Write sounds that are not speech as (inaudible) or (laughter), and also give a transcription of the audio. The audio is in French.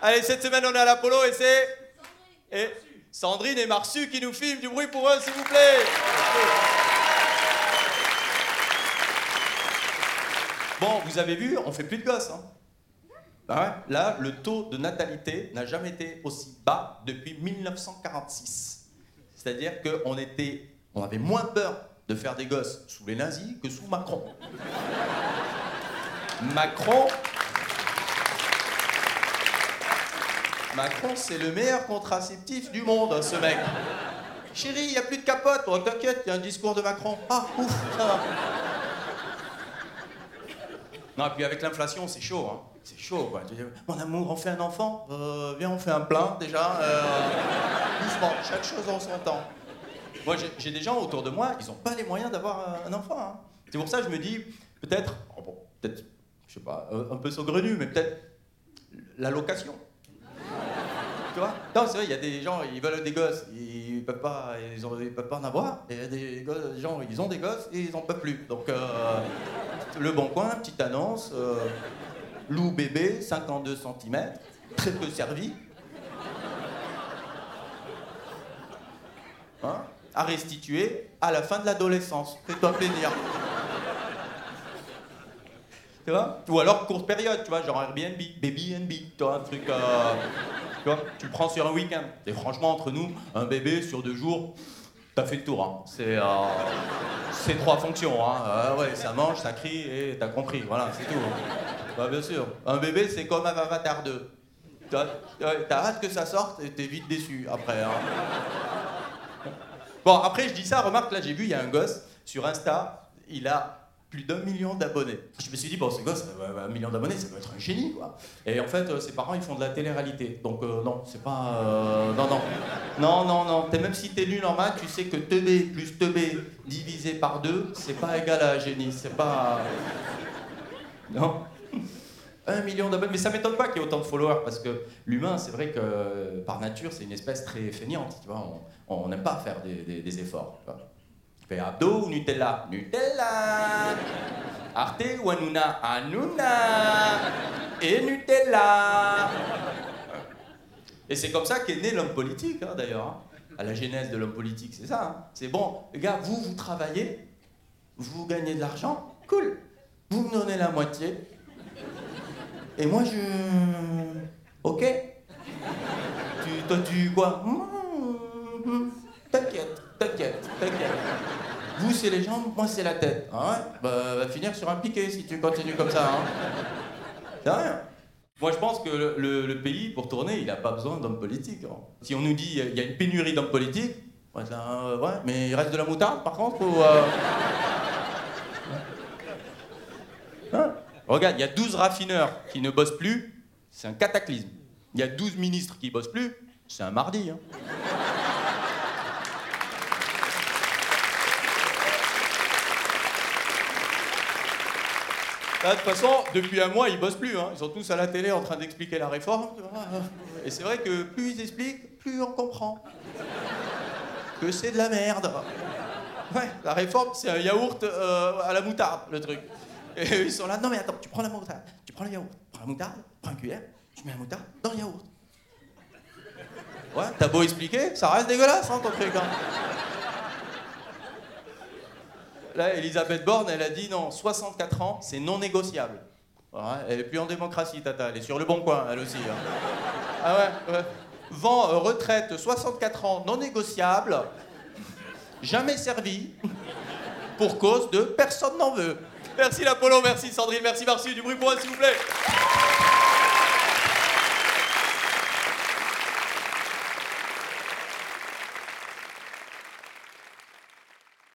Allez, cette semaine, on est à l'Apollo et c'est. Et Sandrine et Marsu qui nous filment. Du bruit pour eux, s'il vous plaît. Bon, vous avez vu, on fait plus de gosses. Hein. Ah ouais, là, le taux de natalité n'a jamais été aussi bas depuis 1946. C'est-à-dire qu'on était, on avait moins peur de faire des gosses sous les nazis que sous Macron. Macron, Macron, c'est le meilleur contraceptif du monde, ce mec. Chérie, il n'y a plus de capote. Oh, t'inquiète, il y a un discours de Macron. Ah, ouf, ça va. Non, et puis avec l'inflation, c'est chaud. Hein. C'est chaud, quoi. Mon amour, on fait un enfant? Euh, Viens, on fait un plein, déjà. Euh, doucement, chaque chose en son temps. Moi, j'ai- des gens autour de moi, ils n'ont pas les moyens d'avoir un- un enfant. hein. C'est pour ça que je me dis, peut-être, oh bon, peut-être, je sais pas, un, un peu saugrenu, mais peut-être la location. Non, c'est vrai, il y a des gens, ils veulent des gosses, ils peuvent pas, ils, peuvent pas en avoir. Et il y a des gens, ils ont des gosses et ils en peuvent plus. Donc, euh, le bon coin, petite annonce, euh, loup bébé, 52 cm, très peu servi. Hein à restituer à la fin de l'adolescence. Fais-toi plaisir. Tu vois? Ou alors courte période, tu vois, genre Airbnb, Baby NB, tu vois, un truc. euh, tu le prends sur un week-end. Et franchement, entre nous, un bébé sur deux jours, t'as fait le tour. Hein. C'est euh, c'est trois fonctions. Hein. Euh, ouais, ça mange, ça crie et t'as compris. Voilà, c'est tout. hein. Bah, bien sûr. Un bébé, c'est comme un Avatar 2. T'as ouais, t'as hâte que ça sorte et t'es vite déçu après. hein. Bon, après, je dis ça, remarque, là, j'ai vu, il y a un gosse sur Insta, il a plus d'un million d'abonnés. Je me suis dit, bon, ce gosse, euh, un million d'abonnés, ça doit être un génie, quoi. Et en fait, euh, ses parents, ils font de la télé-réalité. Donc, euh, non, c'est pas. non, non. Non, non, non. Même si t'es nul en maths, tu sais que 2B plus 2B divisé par 2, c'est pas égal à un génie. C'est pas. Non. (laughs) Un million d'abonnés. Mais ça m'étonne pas qu'il y ait autant de followers, parce que l'humain, c'est vrai que par nature, c'est une espèce très feignante. Tu vois, on- n'aime pas faire des, efforts. Fais abdos ou Nutella Nutella Arte ou Hanouna Hanouna Et Nutella Et c'est comme ça qu'est né l'homme politique, hein, d'ailleurs. hein. À la genèse de l'homme politique, c'est ça. hein. C'est bon, les gars, vous, vous travaillez, vous gagnez de l'argent, cool. Vous me donnez la moitié. Et moi, je. Ok. Tu, toi, tu quoi Mmh, T'inquiète, t'inquiète, t'inquiète. Vous, c'est les jambes, moi, c'est la tête. Bah, va finir sur un piqué si tu continues comme ça. Hein. C'est rien. Moi, je pense que le, le- le pays, pour tourner, il n'a pas besoin d'hommes politiques. hein. Si on nous dit il y a une pénurie d'hommes politiques, ouais, euh, ouais, mais il reste de la moutarde, par contre, ou. euh, Hein? Regarde, il y a 12 raffineurs qui ne bossent plus, c'est un cataclysme. Il y a 12 ministres qui bossent plus, c'est un mardi. hein. Là, de toute façon, depuis un mois, ils bossent plus. hein. Ils sont tous à la télé en train d'expliquer la réforme. tu. Et c'est vrai que plus ils expliquent, plus on comprend. Que c'est de la merde. Ouais, la réforme, c'est un yaourt euh, à la moutarde, le truc. Et ils sont là, non mais attends, tu prends la moutarde, tu prends le yaourt, prends la moutarde, prends un cuillère, tu mets la moutarde dans le yaourt. Ouais, t'as beau expliquer, ça reste dégueulasse, hein, ton truc. hein. Là, Elisabeth Borne, elle a dit non, 64 ans, c'est non négociable. Ouais, elle est plus en démocratie, Tata, elle est sur le bon coin, elle aussi. hein. Ah. Vent, euh, retraite, 64 ans, non négociable, jamais servi, pour cause de personne n'en veut. Merci l'Apollo, merci Sandrine, merci Marcy, du bruit pour elle, s'il vous plaît.